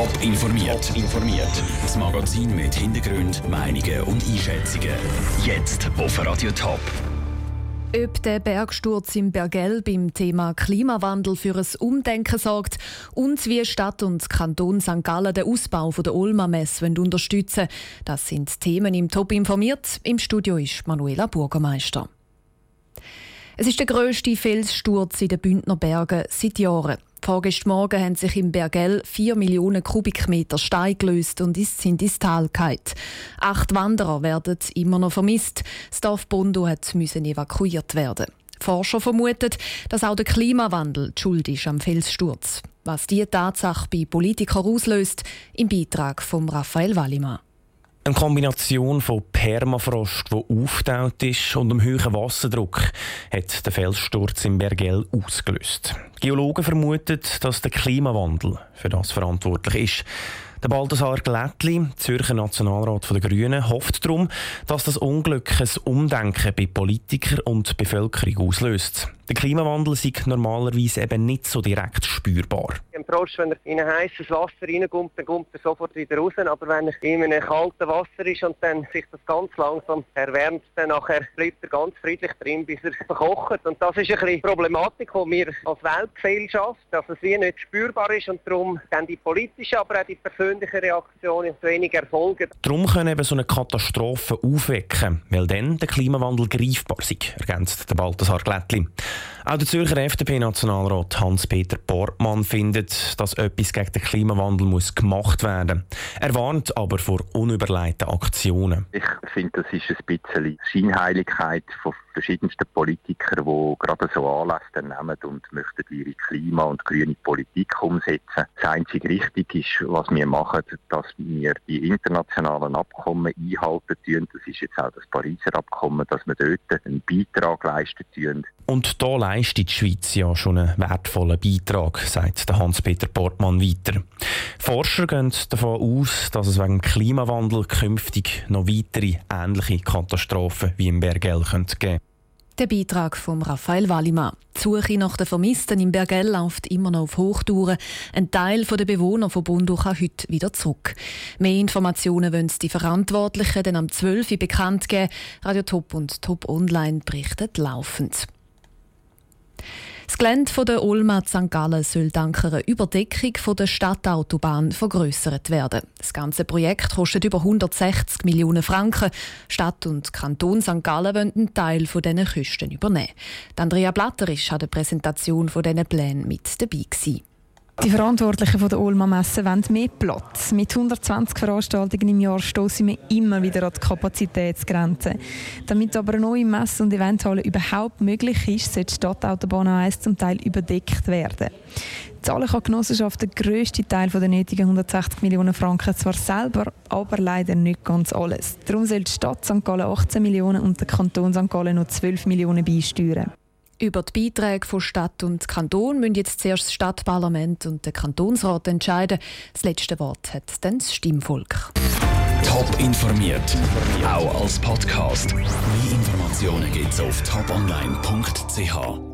Top informiert. informiert. Das Magazin mit Hintergrund, Meinungen und Einschätzungen. Jetzt auf Radio Top. Ob der Bergsturz im Bergell beim Thema Klimawandel für ein Umdenken sorgt und wie Stadt und Kanton St. Gallen den Ausbau der Olma-Messe unterstützen das sind Themen im Top informiert. Im Studio ist Manuela Bürgermeister. Es ist der grösste Felssturz in den Bündner Bergen seit Jahren. Vorgestern Morgen haben sich im Bergell 4 Millionen Kubikmeter Stein gelöst und sind ins Tal gefallen. Acht Wanderer werden immer noch vermisst. Das Dorf Bondo müssen evakuiert werden. Forscher vermuten, dass auch der Klimawandel die schuld ist am Felssturz. Was diese Tatsache bei Politikern auslöst, im Beitrag von Raphael Wallimann. Eine Kombination von Permafrost, der auftaut ist, und dem hohen Wasserdruck hat den Felssturz im Bergell ausgelöst. Geologen vermuten, dass der Klimawandel für das verantwortlich ist. Der Balthasar Glättli, Zürcher Nationalrat der Grünen, hofft darum, dass das Unglück ein Umdenken bei Politikern und Bevölkerung auslöst. Der Klimawandel sei normalerweise eben nicht so direkt spürbar. Ein Frosch, wenn er in ein heißes Wasser reinkommt, dann kommt er sofort wieder raus. Aber wenn er in einem kalten Wasser ist und dann sich das ganz langsam erwärmt, dann nachher bleibt er ganz friedlich drin, bis er verkocht. Und das ist ein bisschen die Problematik, die wir als Weltgesellschaft, dass es wie nicht spürbar ist und darum dann die politische, aber auch die persönliche Reaktion wenig erfolgen. Darum können eben so eine Katastrophe aufwecken, weil dann der Klimawandel greifbar ist, ergänzt der Balthasar Glättli. Auch der Zürcher FDP-Nationalrat Hans-Peter Portmann findet, dass etwas gegen den Klimawandel muss gemacht werden muss. Er warnt aber vor unüberlegten Aktionen. Ich finde, das ist ein bisschen Scheinheiligkeit von verschiedensten Politikern, die gerade so Anlässe nehmen und möchten ihre Klima- und grüne Politik umsetzen. Das einzige richtig ist, was wir machen, dass wir die internationalen Abkommen einhalten. Das ist jetzt auch das Pariser Abkommen, dass wir dort einen Beitrag leisten. Und da leistet die Schweiz ja schon einen wertvollen Beitrag, sagt Hans-Peter Portmann weiter. Forscher gehen davon aus, dass es wegen Klimawandel künftig noch weitere ähnliche Katastrophen wie im Bergell geben könnte. Der Beitrag von Raphael Wallimann. Die Suche nach den Vermissten im Bergell läuft immer noch auf Hochtouren. Ein Teil der Bewohner von Bundu kann heute wieder zurück. Mehr Informationen wollen die Verantwortlichen dann am 12. Uhr bekannt geben. Radio Top und Top Online berichten laufend. Das Gelände der Olma St. Gallen soll dank einer Überdeckung der Stadtautobahn vergrößert werden. Das ganze Projekt kostet über 160 Millionen Franken. Stadt und Kanton St. Gallen wollen einen Teil dieser Kosten übernehmen. Andrea Blatterisch hat der Präsentation dieser Pläne mit dabei. Gewesen. Die Verantwortlichen von der Olma Messe wollen mehr Platz. Mit 120 Veranstaltungen im Jahr stoßen wir immer wieder an die Kapazitätsgrenze. Damit aber eine neue Messe- und Eventhalle überhaupt möglich ist, sollte die Stadtautobahn A1 zum Teil überdeckt werden. Zahlen kann die Genossenschaft den grössten Teil der nötigen 160 Millionen Franken zwar selber, aber leider nicht ganz alles. Darum soll die Stadt St. Gallen 18 Millionen und der Kanton St. Gallen noch 12 Millionen beisteuern. Über die Beiträge von Stadt und Kanton müssen jetzt zuerst das Stadtparlament und der Kantonsrat entscheiden. Das letzte Wort hat dann das Stimmvolk. Top informiert, auch als Podcast. Mehr Informationen gibt es auf toponline.ch.